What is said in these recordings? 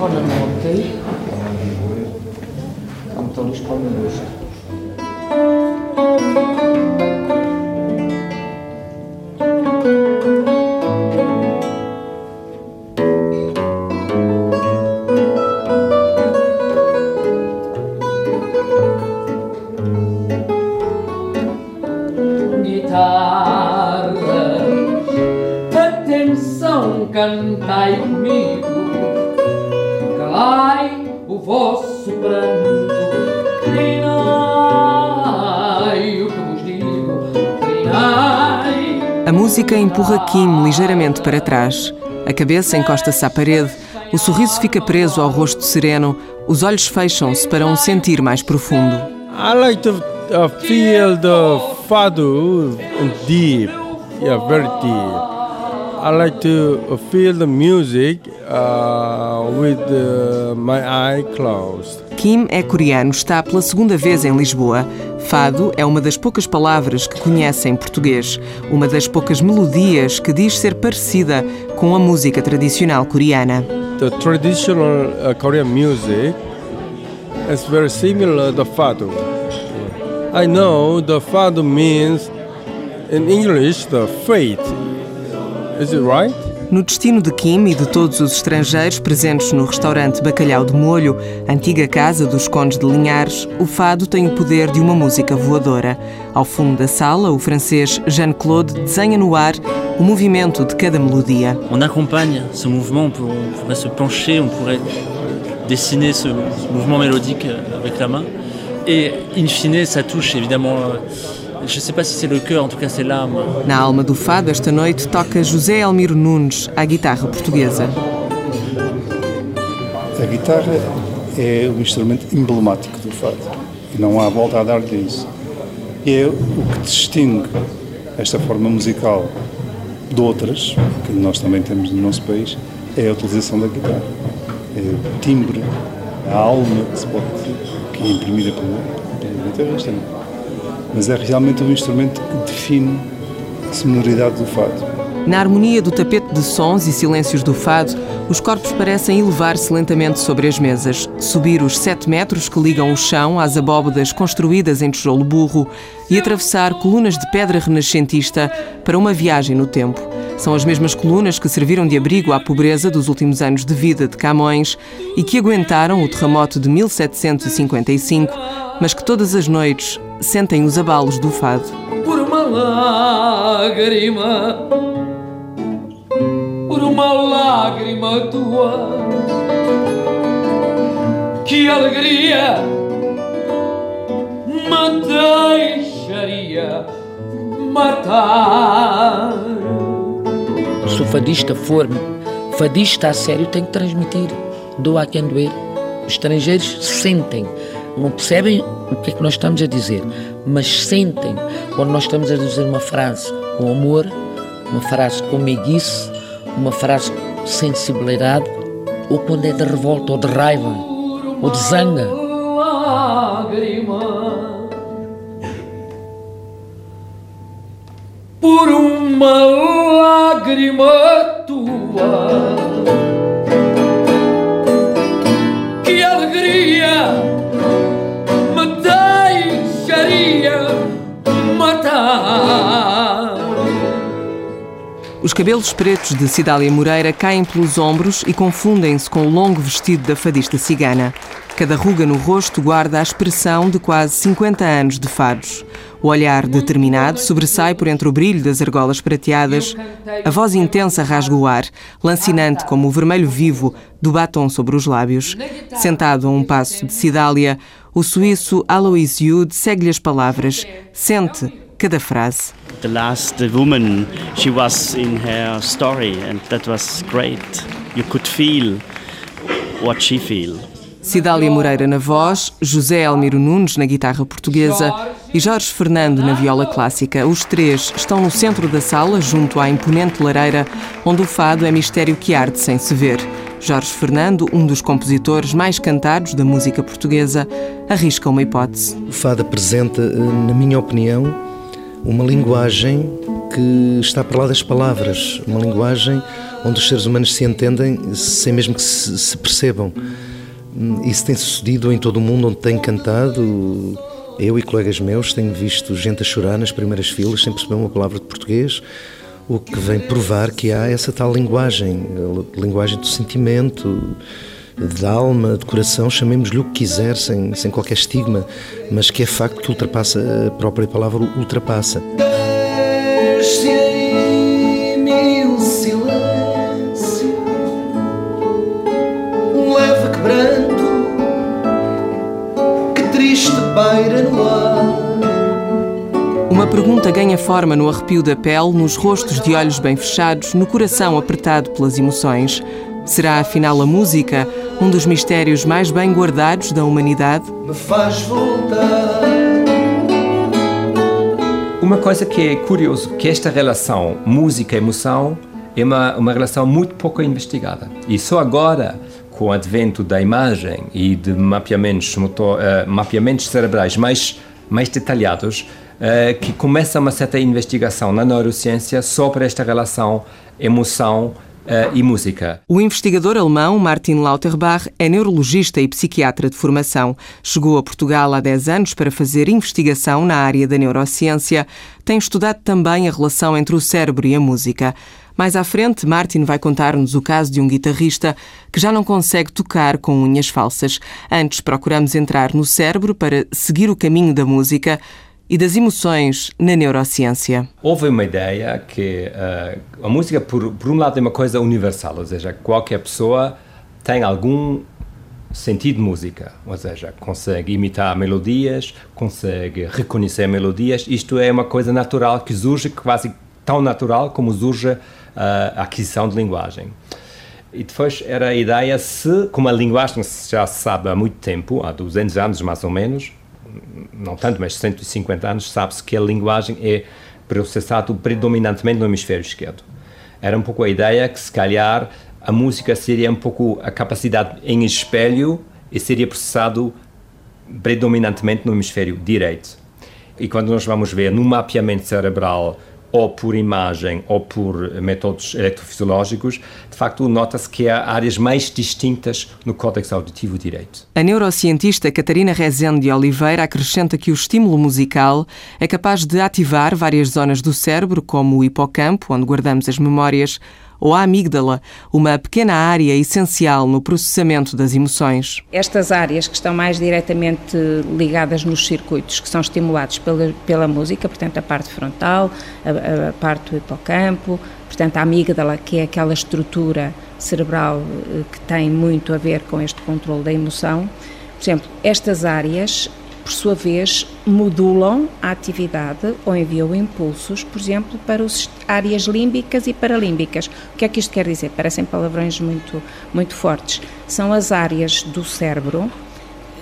Ona Montej. Tam to empurra Kim ligeiramente para trás. A cabeça encosta-se à parede, o sorriso fica preso ao rosto sereno, os olhos fecham-se para um sentir mais profundo. I like to feel the fado deep, yeah, very deep. I like to feel the music uh, with uh, my eye closed. Kim é coreano, está pela segunda vez em Lisboa. Fado é uma das poucas palavras que conhece em português, uma das poucas melodias que diz ser parecida com a música tradicional coreana. The traditional uh, Korean music is very similar to fado. I know the fado means in English the fate Is it right? No destino de Kim e de todos os estrangeiros presentes no restaurante Bacalhau de Molho, antiga casa dos Condes de Linhares, o fado tem o poder de uma música voadora. Ao fundo da sala, o francês Jean-Claude desenha no ar o movimento de cada melodia. On acompanha ce mouvement, on pourrait se pencher, on pourrait dessiner ce mouvement mélodique avec la main. Et in fine, ça touche évidemment Je sais pas si c'est le cœur, en tout cas c'est l'âme. Na alma do fado, esta noite, toca José Elmiro Nunes, à guitarra portuguesa. A guitarra é o instrumento emblemático do fado. E não há volta a dar isso. E é o que distingue esta forma musical de outras, que nós também temos no nosso país, é a utilização da guitarra. É o timbre, a alma que se pode que é imprimida pelo, pelo guitarrista. Mas é realmente um instrumento que define a sonoridade do fado. Na harmonia do tapete de sons e silêncios do fado, os corpos parecem elevar-se lentamente sobre as mesas, subir os sete metros que ligam o chão às abóbodas construídas em tijolo burro e atravessar colunas de pedra renascentista para uma viagem no tempo. São as mesmas colunas que serviram de abrigo à pobreza dos últimos anos de vida de Camões e que aguentaram o terremoto de 1755, mas que todas as noites sentem os abalos do fado. Por uma lágrima, por uma lágrima tua, que alegria me deixaria matar. Se o fadista for fadista a sério, tem que transmitir. Doa a quem doer. Os estrangeiros sentem não percebem o que é que nós estamos a dizer, mas sentem quando nós estamos a dizer uma frase com amor, uma frase com meiguice, uma frase com sensibilidade, ou quando é de revolta, ou de raiva, ou de zanga. Por uma lágrima tua. Os cabelos pretos de Cidália Moreira caem pelos ombros e confundem-se com o longo vestido da fadista cigana. Cada ruga no rosto guarda a expressão de quase 50 anos de fados. O olhar determinado sobressai por entre o brilho das argolas prateadas. A voz intensa rasga o ar, lancinante como o vermelho vivo do batom sobre os lábios. Sentado a um passo de Cidália, o suíço Alois Jude segue-lhe as palavras. Sente cada frase. The last woman, she was in her story and that was great. You could feel what she feel. Cidália Moreira na voz, José Elmiro Nunes na guitarra portuguesa e Jorge Fernando na viola clássica. Os três estão no centro da sala, junto à imponente lareira, onde o fado é mistério que arde sem se ver. Jorge Fernando, um dos compositores mais cantados da música portuguesa, arrisca uma hipótese. O fado apresenta, eh, na minha opinião, uma linguagem que está para lá das palavras, uma linguagem onde os seres humanos se entendem sem mesmo que se, percebam. Isso tem sucedido em todo o mundo onde tenho cantado. Eu e colegas meus tenho visto gente a chorar nas primeiras filas sem perceber uma palavra de português, o que vem provar que há essa tal linguagem, a linguagem do sentimento, de alma, de coração, chamemos-lhe o que quiser, sem, sem qualquer estigma, mas que é facto que ultrapassa, a própria palavra ultrapassa. Desce em mil silêncio, um leve quebranto, que triste paira no ar. Uma pergunta ganha forma no arrepio da pele, nos rostos de olhos bem fechados, no coração apertado pelas emoções. Será afinal a música um dos mistérios mais bem guardados da humanidade? Me faz voltar. Uma coisa que é curioso, que esta relação música-emoção é uma, uma relação muito pouco investigada. E só agora, com o advento da imagem e de mapeamentos, motor, uh, mapeamentos cerebrais mais, mais detalhados, uh, que começa uma certa investigação na neurociência sobre esta relação emoção Uh, e música. O investigador alemão Martin Lauterbach é neurologista e psiquiatra de formação. Chegou a Portugal há 10 anos para fazer investigação na área da neurociência. Tem estudado também a relação entre o cérebro e a música. Mais à frente, Martin vai contar-nos o caso de um guitarrista que já não consegue tocar com unhas falsas. Antes, procuramos entrar no cérebro para seguir o caminho da música e das emoções na neurociência. Houve uma ideia que uh, a música, por, por um lado, é uma coisa universal, ou seja, qualquer pessoa tem algum sentido de música, ou seja, consegue imitar melodias, consegue reconhecer melodias. Isto é uma coisa natural que surge quase tão natural como surge uh, a aquisição de linguagem. E depois era a ideia se, como a linguagem já se sabe há muito tempo, há 200 anos mais ou menos, não tanto, mas 150 anos, sabe-se que a linguagem é processada predominantemente no hemisfério esquerdo. Era um pouco a ideia que, se calhar, a música seria um pouco a capacidade em espelho e seria processado predominantemente no hemisfério direito. E quando nós vamos ver no mapeamento cerebral ou por imagem ou por métodos eletrofisiológicos, de facto nota-se que há áreas mais distintas no córtex auditivo direito. A neurocientista Catarina Rezende de Oliveira acrescenta que o estímulo musical é capaz de ativar várias zonas do cérebro, como o hipocampo, onde guardamos as memórias, ou a amígdala, uma pequena área essencial no processamento das emoções. Estas áreas que estão mais diretamente ligadas nos circuitos que são estimulados pela, pela música, portanto a parte frontal, a, a parte do hipocampo, portanto a amígdala, que é aquela estrutura cerebral eh, que tem muito a ver com este controle da emoção. Por exemplo, estas áreas por sua vez, modulam a atividade ou enviam impulsos, por exemplo, para as áreas límbicas e paralímbicas. O que é que isto quer dizer? Parecem palavrões muito, muito fortes. São as áreas do cérebro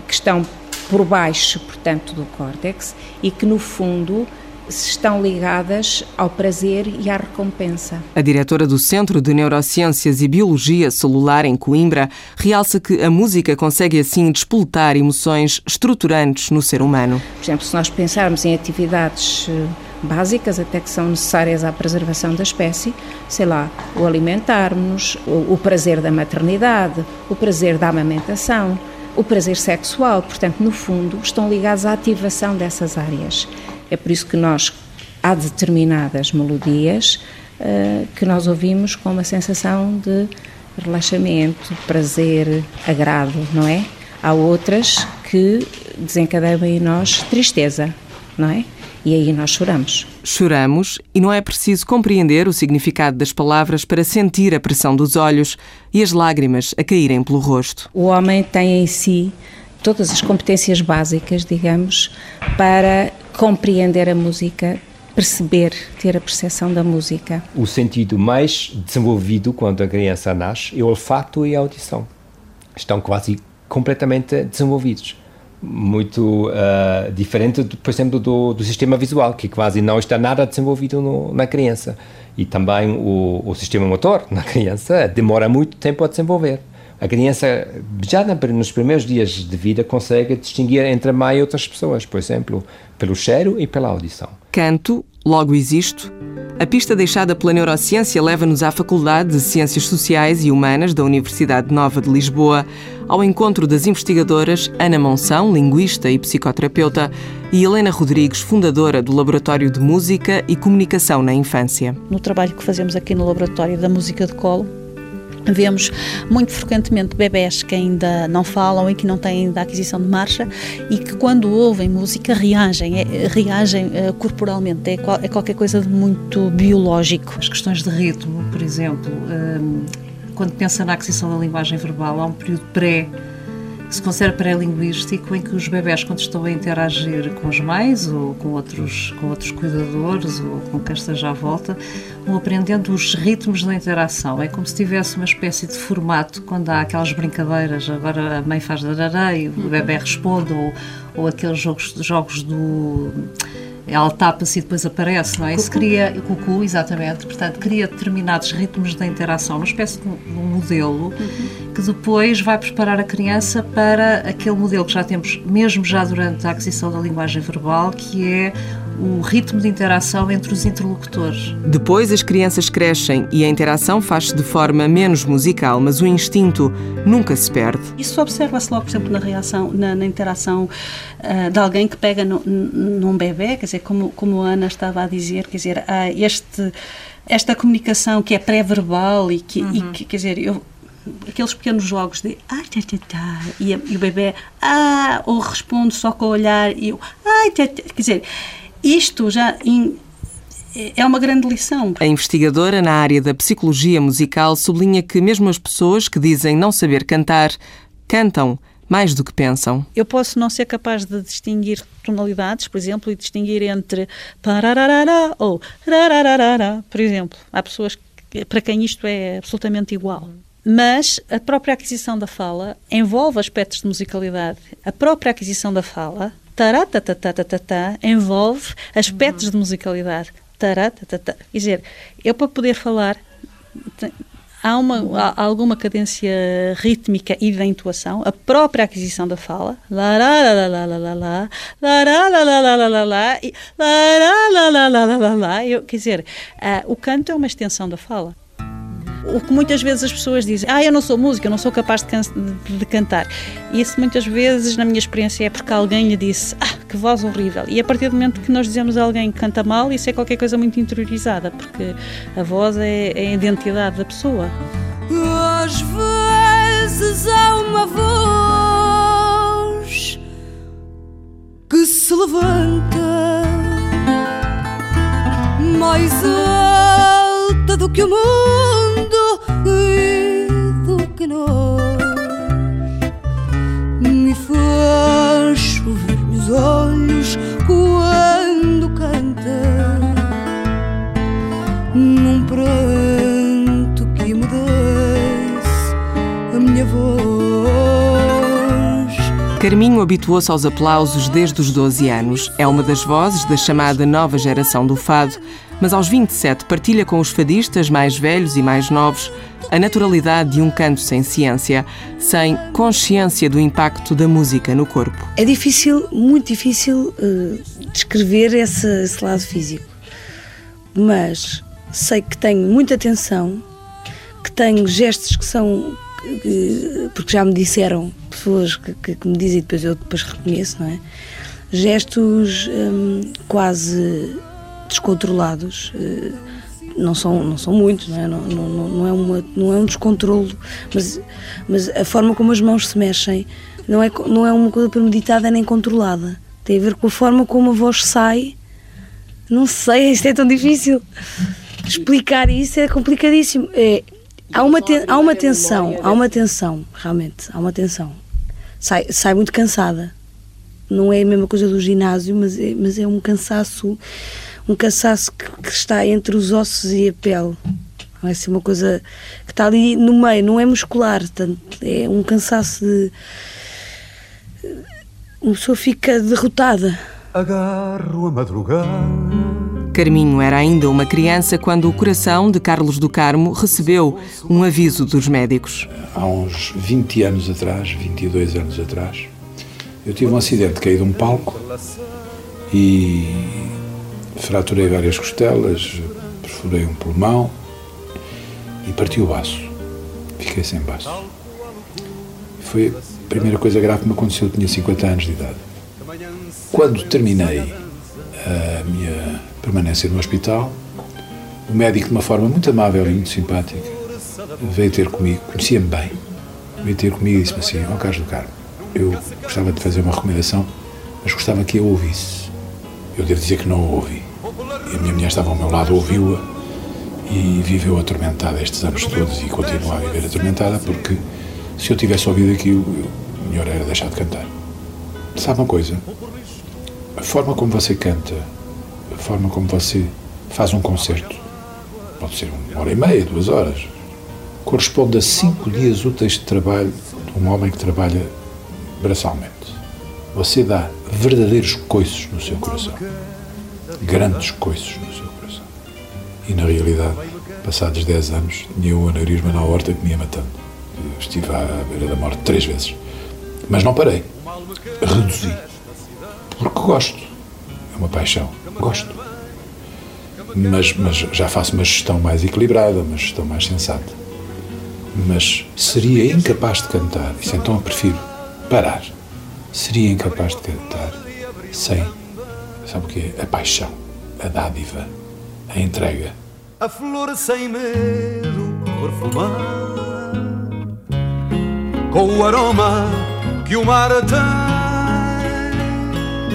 que estão por baixo, portanto, do córtex e que, no fundo, estão ligadas ao prazer e à recompensa. A diretora do Centro de Neurociências e Biologia Celular em Coimbra realça que a música consegue assim despoletar emoções estruturantes no ser humano. Por exemplo, se nós pensarmos em atividades eh, básicas até que são necessárias à preservação da espécie, sei lá, o alimentarmos, o, o prazer da maternidade, o prazer da amamentação, o prazer sexual, portanto, no fundo, estão ligados à ativação dessas áreas. É por isso que nós, há determinadas melodias uh, que nós ouvimos com uma sensação de relaxamento, prazer, agrado, não é? Há outras que desencadeiam em nós tristeza, não é? E aí nós choramos. Choramos e não é preciso compreender o significado das palavras para sentir a pressão dos olhos e as lágrimas a caírem pelo rosto. O homem tem em si todas as competências básicas, digamos, para compreender a música, perceber, ter a percepção da música. O sentido mais desenvolvido quando a criança nasce é o olfato e a audição. Estão quase completamente desenvolvidos. Muito uh, diferente, por exemplo, do, do, sistema visual, que quase não está nada desenvolvido no, na criança. E também o, o sistema motor na criança demora muito tempo a desenvolver. A criança, já nos primeiros dias de vida, consegue distinguir entre a mãe e outras pessoas, por exemplo, pelo cheiro e pela audição. Canto, logo existo. A pista deixada pela neurociência leva-nos à Faculdade de Ciências Sociais e Humanas da Universidade Nova de Lisboa, ao encontro das investigadoras Ana Monção, linguista e psicoterapeuta, e Helena Rodrigues, fundadora do Laboratório de Música e Comunicação na Infância. No trabalho que fazemos aqui no Laboratório da Música de Colo, Vemos muito frequentemente bebés que ainda não falam e que não têm ainda aquisição de marcha e que quando ouvem música reagem, é, reagem uh, corporalmente, é, qual, é, qualquer coisa de muito biológico. As questões de ritmo, por exemplo, um, quando pensa na aquisição da linguagem verbal, há um período pré se considera pré-linguístico em que os bebés quando estão a interagir com os mães ou com outros, com outros cuidadores ou com quem esteja à volta, vão aprendendo os ritmos da interação. É como se tivesse uma espécie de formato quando há aquelas brincadeiras, agora a mãe faz darará e o bebê responde, ou, ou aqueles jogos, jogos do ela tapa-se e depois aparece, não é? Isso cria, o cucu, exatamente, portanto, cria determinados ritmos da interação, uma espécie de um modelo uhum. que depois vai preparar a criança para aquele modelo que já temos, mesmo já durante a aquisição da linguagem verbal, que é o ritmo de interação entre os interlocutores. Depois as crianças crescem e a interação faz-se de forma menos musical, mas o instinto nunca se perde. Isso observa-se logo, por exemplo, na reação, na, na interação uh, de alguém que pega no, num bebê, quer dizer, como, como a Ana estava a dizer, quer dizer, uh, este, esta comunicação que é pré-verbal e que, uhum. e que, quer dizer, eu, aqueles pequenos jogos de ah, tá, e, e, o bebê ah, ou responde só com o olhar e eu ah, tá, quer dizer, isto já é uma grande lição. A investigadora na área da psicologia musical sublinha que mesmo as pessoas que dizem não saber cantar, cantam mais do que pensam. Eu posso não ser capaz de distinguir tonalidades, por exemplo, e distinguir entre parararara ou rararara, por exemplo. Há pessoas que, para quem isto é absolutamente igual. Mas a própria aquisição da fala envolve aspectos de musicalidade. A própria aquisição da fala taratatatata envolve aspectos uhum. de musicalidade. Taratatata. Quer dizer, eu para poder falar há, uma, há alguma cadência rítmica e da intuação, a própria aquisição da fala, quer dizer, o canto é uma extensão da fala o que muitas vezes as pessoas dizem, ah, eu não sou música, eu não sou capaz de, can de, cantar. Isso muitas vezes, na minha experiência, é porque alguém lhe disse, ah, que voz horrível. E a partir do momento que nós dizemos a alguém que canta mal, isso é qualquer coisa muito interiorizada, porque a voz é, é a identidade da pessoa. Às vezes há uma voz que se levanta mais alta do que o mundo do que nós me faz chover meus olhos quando canta num pranto que me desce a minha voz. Carminho habituou-se aos aplausos desde os 12 anos. É uma das vozes da chamada nova geração do fado, mas aos 27 partilha com os fadistas mais velhos e mais novos a naturalidade de um canto sem ciência, sem consciência do impacto da música no corpo. É difícil, muito difícil, uh, descrever esse, esse lado físico, mas sei que tenho muita atenção, que tenho gestos que são porque já me disseram pessoas que, que, que, me dizem e depois eu depois reconheço, não é? Gestos hum, quase descontrolados. Uh, não são, não são muitos, não é? Não, não, não, é uma, não é um descontrolo, mas, mas a forma como as mãos se mexem não é, não é uma coisa premeditada nem controlada. Tem a ver com a forma como a voz sai. Não sei, isto é tão difícil. Explicar isso é complicadíssimo. É, há, uma ten, há uma tensão, há uma tensão, realmente, há uma tensão. Sai, sai muito cansada. Não é a mesma coisa do ginásio, mas é, mas é um cansaço um cansaço que, que, está entre os ossos e a pele. Não é assim uma coisa que está ali no meio, não é muscular, tanto, é um cansaço de. Uma pessoa fica derrotada. Agarro a madrugada Carminho era ainda uma criança quando o coração de Carlos do Carmo recebeu um aviso dos médicos. Há uns 20 anos atrás, 22 anos atrás, eu tive um acidente, caí de um palco e fraturei várias costelas, perfurei um pulmão e parti o baço. Fiquei sem baço. Foi a primeira coisa grave que me aconteceu, eu tinha 50 anos de idade. Quando terminei a minha permanência no hospital, o médico, de uma forma muito amável e muito simpática, veio ter comigo, conhecia-me bem, veio ter comigo e disse-me assim: Ó oh, Carlos do Carmo, eu gostava de fazer uma recomendação, mas gostava que eu ouvisse. Eu devo dizer que não a ouvi. E a minha mulher estava ao meu lado, ouviu-a e viveu atormentada estes anos todos e continua a viver atormentada porque se eu tivesse ouvido aquilo, o melhor era deixar de cantar. Sabe uma coisa? A forma como você canta, a forma como você faz um concerto, pode ser uma hora e meia, duas horas, corresponde a cinco dias úteis de trabalho de um homem que trabalha braçalmente. Você dá verdadeiros coices no seu coração. Grandes coices no seu coração. E na realidade, passados 10 anos, tinha um aneurisma na horta que me ia matando. Estive à beira da morte três vezes. Mas não parei. Reduzi. Porque gosto. É uma paixão. Gosto. Mas, mas já faço uma gestão mais equilibrada, uma gestão mais sensata. Mas seria incapaz de cantar, isso então eu prefiro parar. Seria incapaz de cantar sem, sabe o quê? A paixão, a dádiva, a entrega. A flor sem medo perfumar com o aroma que o mar tem.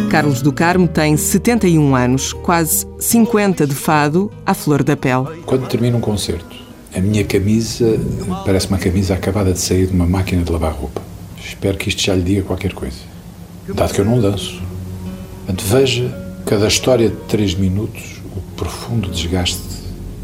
Carlos do Carmo tem 71 anos, quase 50 de fado à flor da pele. Quando termino um concerto, a minha camisa parece uma camisa acabada de sair de uma máquina de lavar roupa. Espero que isto já lhe diga qualquer coisa. Dado que eu não danço. Portanto, veja cada história de três minutos o profundo desgaste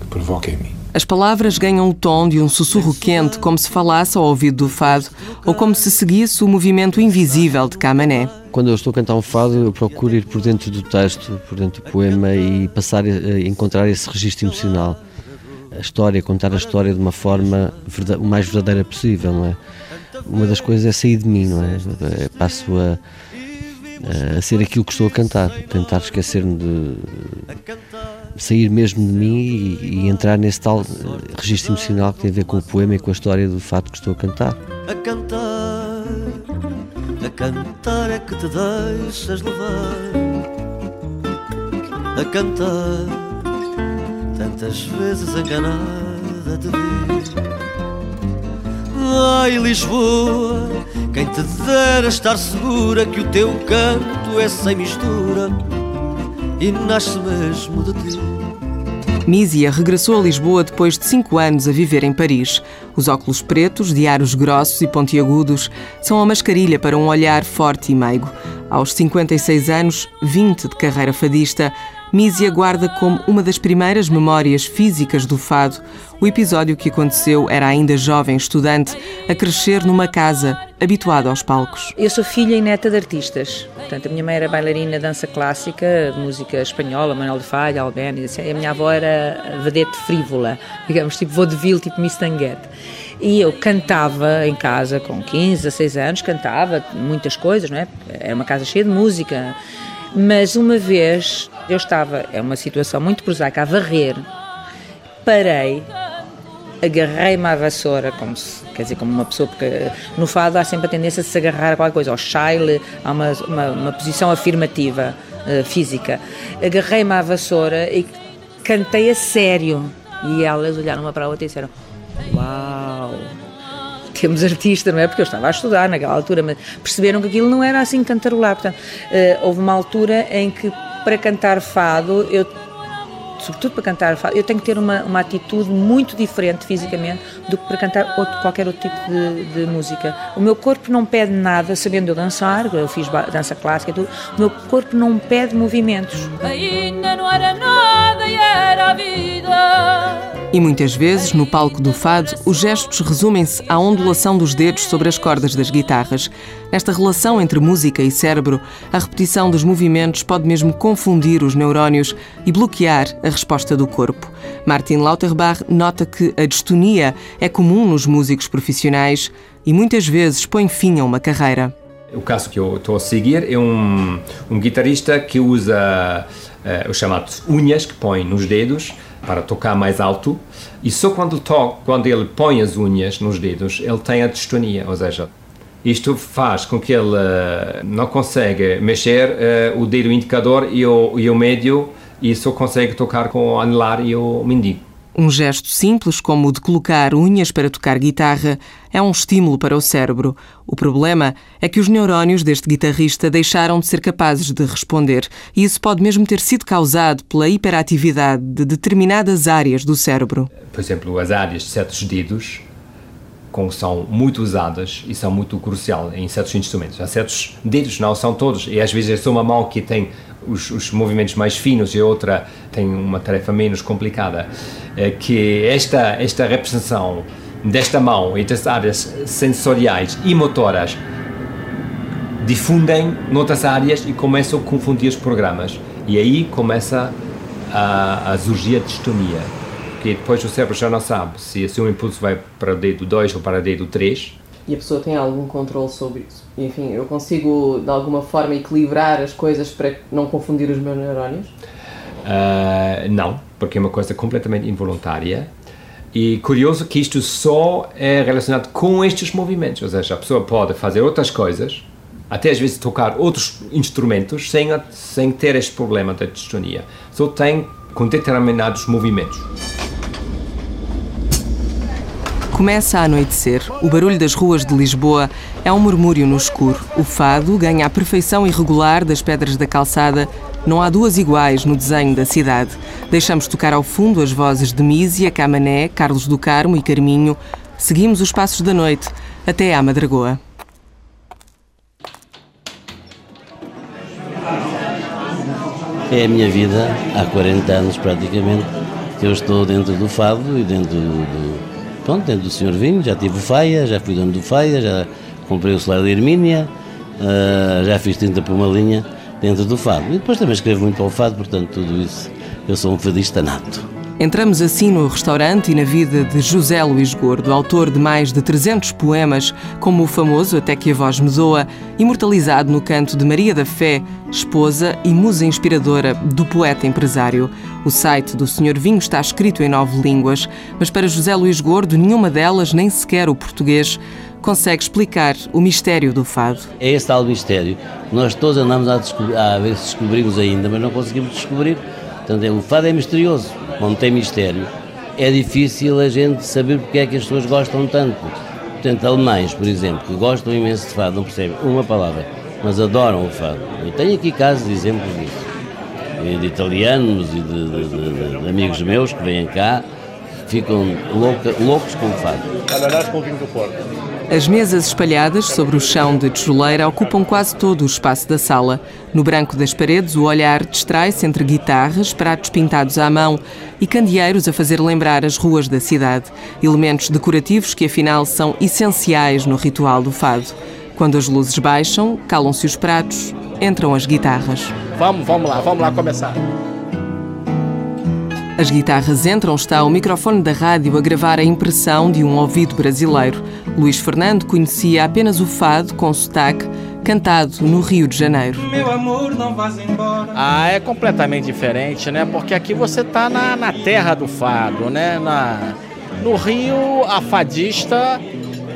que provoca em mim. As palavras ganham o tom de um sussurro quente, como se falasse ao ouvido do fado, ou como se seguisse o movimento invisível de Camané. Quando eu estou a cantar um fado, eu procuro ir por dentro do texto, por dentro do poema e passar a encontrar esse registro emocional. A história, contar a história de uma forma o mais verdadeira possível, não é? Uma das coisas é sair de mim, não é? Passo a, a ser aquilo que estou a cantar, tentar esquecer-me de sair mesmo de mim e, e, entrar nesse tal registro emocional que tem a ver com o poema e com a história do fato que estou a cantar. A cantar, a cantar é que te deixas levar. A cantar, tantas vezes enganada de ver. Ai, Lisboa, quem te dera estar segura que o teu canto é sem mistura e nasce mesmo de ti. Mísia regressou a Lisboa depois de cinco anos a viver em Paris. Os óculos pretos, de aros grossos e pontiagudos, são a mascarilha para um olhar forte e meigo. Aos 56 anos, 20 de carreira fadista, Mísia guarda como uma das primeiras memórias físicas do fado o episódio que aconteceu era ainda jovem estudante, a crescer numa casa habituada aos palcos. Eu sou filha e neta de artistas. Portanto, a minha mãe era bailarina de dança clássica, de música espanhola, Manuel de Falha, Albéniz, assim. a minha avó era vedete frívola, digamos, tipo vaudeville, tipo Miss Tanguette. E eu cantava em casa com 15, 16 anos, cantava muitas coisas, não é? Era uma casa cheia de música. Mas uma vez eu estava, é uma situação muito prosaica, a varrer, parei, agarrei-me à vassoura, como se, quer dizer, como uma pessoa, porque no fado há sempre a tendência de se agarrar a qualquer coisa, ao chile, há uma, uma, uma posição afirmativa uh, física. Agarrei-me à vassoura e cantei a sério. E elas olharam uma para a outra e disseram: Uau! Temos artista, não é? Porque eu estava a estudar naquela altura, mas perceberam que aquilo não era assim cantarolar. Portanto, uh, houve uma altura em que para cantar fado, eu sobretudo para cantar fado, eu tenho que ter uma, uma atitude muito diferente fisicamente do que para cantar outro, qualquer outro tipo de, de, música. O meu corpo não pede nada, sabendo eu dançar, eu fiz dança clássica e tudo, o meu corpo não pede movimentos. Ainda não era nada e era a vida E muitas vezes, no palco do fado, os gestos resumem-se à ondulação dos dedos sobre as cordas das guitarras. Nesta relação entre música e cérebro, a repetição dos movimentos pode mesmo confundir os neurónios e bloquear a resposta do corpo. Martin Lauterbach nota que a distonia é comum nos músicos profissionais e muitas vezes põe fim a uma carreira. O caso que eu estou a seguir é um, um guitarrista que usa uh, os chamados unhas que põe nos dedos para tocar mais alto e só quando, to quando ele põe as unhas nos dedos ele tem a distonia, ou seja, isto faz com que ele uh, não consegue mexer uh, o dedo indicador e o, e o médio e só consegue tocar com o anelar e o mindinho. Um gesto simples, como o de colocar unhas para tocar guitarra, é um estímulo para o cérebro. O problema é que os neurónios deste guitarrista deixaram de ser capazes de responder, e isso pode mesmo ter sido causado pela hiperatividade de determinadas áreas do cérebro. Por exemplo, as áreas de certos dedos como são muito usadas e são muito crucial em certos instrumentos. Há certos dedos, não são todos, e às vezes é só uma mão que tem os, os movimentos mais finos e outra tem uma tarefa menos complicada. É que esta, esta representação desta mão e das áreas sensoriais e motoras difundem noutras áreas e começam a confundir os programas. E aí começa a, a surgir a distonia porque depois o cérebro já não sabe se, se um impulso vai para o dedo 2 ou para o dedo 3. E a pessoa tem algum controle sobre isso? Enfim, eu consigo de alguma forma equilibrar as coisas para não confundir os meus neurónios? Uh, não, porque é uma coisa completamente involuntária. E curioso que isto só é relacionado com estes movimentos, ou seja, a pessoa pode fazer outras coisas, até às vezes tocar outros instrumentos sem, sem ter este problema da distonia. Só tem com determinados movimentos. Começa a anoitecer. O barulho das ruas de Lisboa é um murmúrio no escuro. O fado ganha a perfeição irregular das pedras da calçada. Não há duas iguais no desenho da cidade. Deixamos tocar ao fundo as vozes de Mísia, Camané, Carlos do Carmo e Carminho. Seguimos os passos da noite até à Madragoa. É a minha vida há 40 anos praticamente que eu estou dentro do fado e dentro do, dentro do Senhor Vinho, já tive o Faia, já fui dono do Faia, já comprei o celular da Hermínia, uh, já fiz tinta por uma linha dentro do fado. E depois também escrevo muito para o fado, portanto, tudo isso, eu sou um fadista nato. Entramos assim no restaurante e na vida de José Luís Gordo, autor de mais de 300 poemas, como o famoso Até que a Voz Me Doa, imortalizado no canto de Maria da Fé, esposa e musa inspiradora do poeta empresário. O site do Senhor Vinho está escrito em nove línguas, mas para José Luís Gordo, nenhuma delas, nem sequer o português, consegue explicar o mistério do fado. É esse tal mistério. Nós todos andamos a, a ver se descobrimos ainda, mas não conseguimos descobrir. Portanto, é, o fado é misterioso como tem mistério, é difícil a gente saber porque é que as pessoas gostam tanto. Portanto, alemães, por exemplo, que gostam imenso de fado, não percebem uma palavra, mas adoram o fado. Eu tenho aqui casos de exemplos disso. De italianos e de, de, de, de amigos meus que vêm cá, ficam louca, loucos com o fado. Ananás com vinho do Porto. As mesas espalhadas sobre o chão de tijoleira ocupam quase todo o espaço da sala. No branco das paredes, o olhar distrai-se entre guitarras, pratos pintados à mão e candeeiros a fazer lembrar as ruas da cidade. Elementos decorativos que, afinal, são essenciais no ritual do fado. Quando as luzes baixam, calam-se os pratos, entram as guitarras. Vamos, vamos lá, vamos lá começar. As guitarras entram, está o microfone da rádio a gravar a impressão de um ouvido brasileiro. Luís Fernando conhecia apenas o fado com sotaque, cantado no Rio de Janeiro. Meu amor, não vás embora. Ah, é completamente diferente, né? Porque aqui você tá na, na terra do fado, né? Na, no Rio, a fadista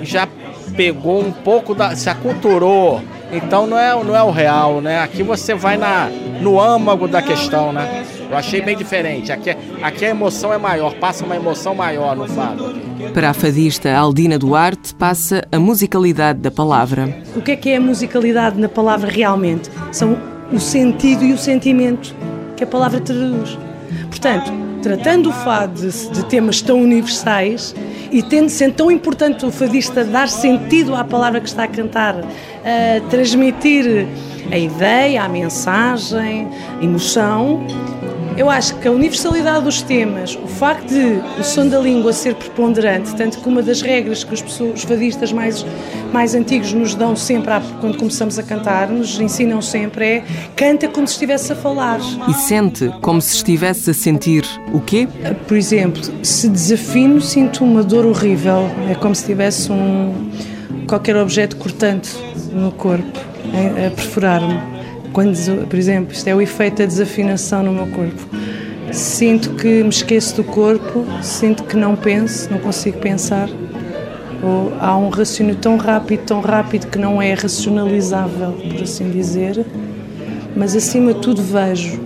já pegou um pouco da. se aculturou. Então não é, não é o real, né? Aqui você vai na, no âmago da questão, né? Eu achei bem diferente. Aqui, é, aqui a emoção é maior, passa uma emoção maior no fado. Para a fadista Aldina Duarte, passa a musicalidade da palavra. O que é que é a musicalidade na palavra realmente? São o sentido e o sentimento que a palavra traduz. Portanto, tratando o fado de, de temas tão universais e tendo sendo tão importante o fadista dar sentido à palavra que está a cantar, a transmitir a ideia, a mensagem, a emoção, Eu acho que a universalidade dos temas, o facto de o som da língua ser preponderante, tanto que uma das regras que os, pessoas, os fadistas mais, mais antigos nos dão sempre quando começamos a cantar, nos ensinam sempre, é canta como se estivesse a falar. E sente como se estivesse a sentir o quê? Por exemplo, se desafino, sinto uma dor horrível. É como se tivesse um qualquer objeto cortante no corpo, a perfurar-me. Quando, por exemplo, isto é o efeito da desafinação no meu corpo. Sinto que me esqueço do corpo, sinto que não penso, não consigo pensar. Ou há um raciocínio tão rápido, tão rápido que não é racionalizável, por assim dizer. Mas acima de tudo vejo.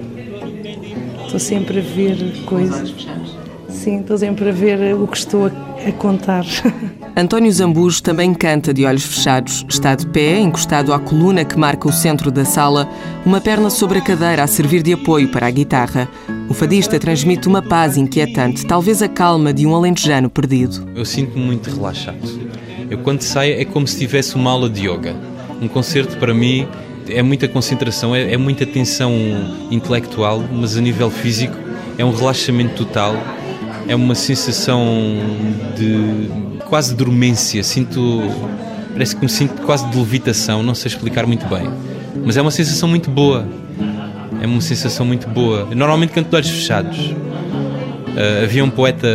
Estou sempre a ver coisas. Sim, estou sempre a ver o que estou a, a contar. António Zambujo também canta de olhos fechados. Está de pé, encostado à coluna que marca o centro da sala, uma perna sobre a cadeira a servir de apoio para a guitarra. O fadista transmite uma paz inquietante, talvez a calma de um alentejano perdido. Eu sinto-me muito relaxado. Eu quando saio é como se tivesse uma aula de yoga. Um concerto para mim é muita concentração, é, é muita tensão intelectual, mas a nível físico é um relaxamento total. É uma sensação de quase dormência, sinto. Parece que me sinto quase de levitação, não sei explicar muito bem. Mas é uma sensação muito boa. É uma sensação muito boa. Eu normalmente canto de olhos fechados. Uh, havia um poeta,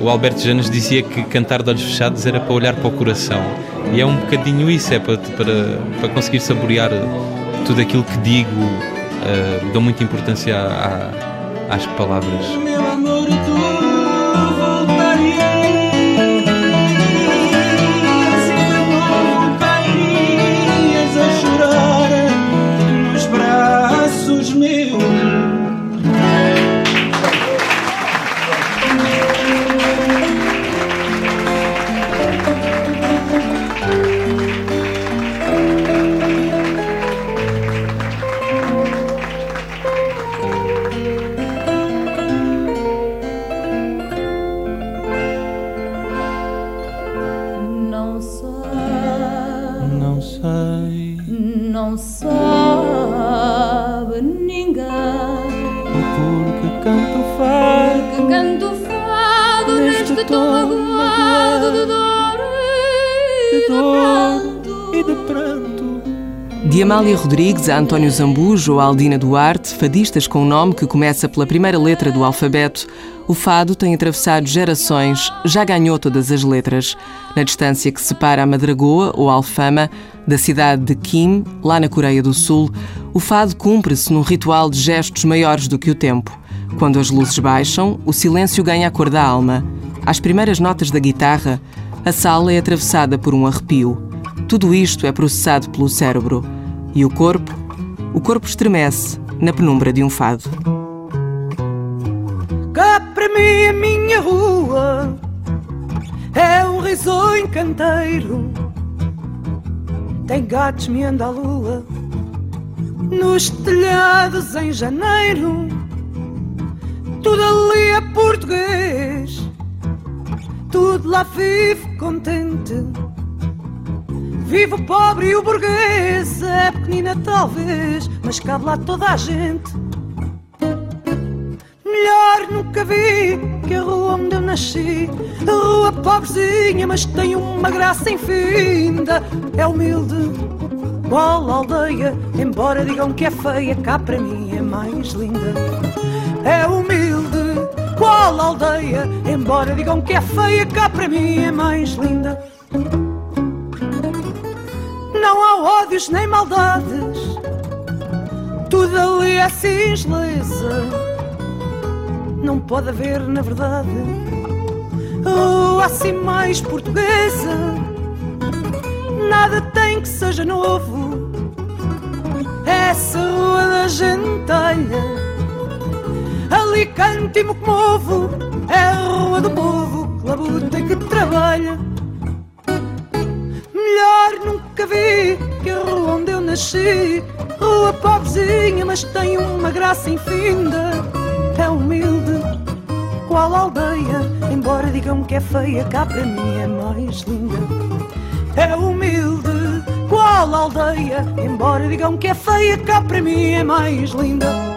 o Alberto Janes, dizia que cantar de olhos fechados era para olhar para o coração. E é um bocadinho isso, é para, para, para conseguir saborear tudo aquilo que digo. Uh, dou muita importância à, à, às palavras. De Amália Rodrigues a António Zambujo ou Aldina Duarte, fadistas com um nome que começa pela primeira letra do alfabeto, o fado tem atravessado gerações, já ganhou todas as letras. Na distância que separa a Madragoa, ou Alfama, da cidade de Kim, lá na Coreia do Sul, o fado cumpre-se num ritual de gestos maiores do que o tempo. Quando as luzes baixam, o silêncio ganha a cor da alma. Às primeiras notas da guitarra, a sala é atravessada por um arrepio. Tudo isto é processado pelo cérebro. E o corpo? O corpo estremece na penumbra de um fado. Cá para mim a minha rua é um risonho canteiro. Tem gatos me anda a lua nos telhados em janeiro. Tudo ali é português, tudo lá vive contente. Vive o pobre e o burguês, é pequenina talvez, mas cabe lá toda a gente. Melhor nunca vi que a rua onde eu nasci, a rua pobrezinha, mas tem uma graça infinda. É humilde, qual aldeia, embora digam que é feia, cá para mim é mais linda. É humilde, qual aldeia, embora digam que é feia, cá para mim é mais linda. Não há ódios nem maldades, tudo ali é singeleza. Não pode haver, na verdade, oh, assim mais portuguesa. Nada tem que seja novo. Essa rua da gentalha, canto e me comovo. É a rua do povo que labuta e que trabalha melhor nunca vi que a rua onde eu nasci. Rua pobrezinha, mas tem uma graça infinda. É humilde, qual aldeia, embora digam que é feia, cá para mim é mais linda. É humilde, qual aldeia, embora digam que é feia, cá para mim é mais linda.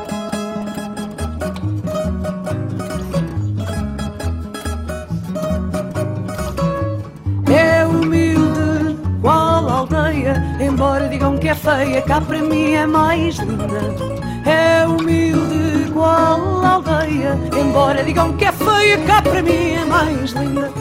Que é feia, cá para mim é mais linda. É humilde igual a aldeia, embora digam que é feia, cá para mim é mais linda.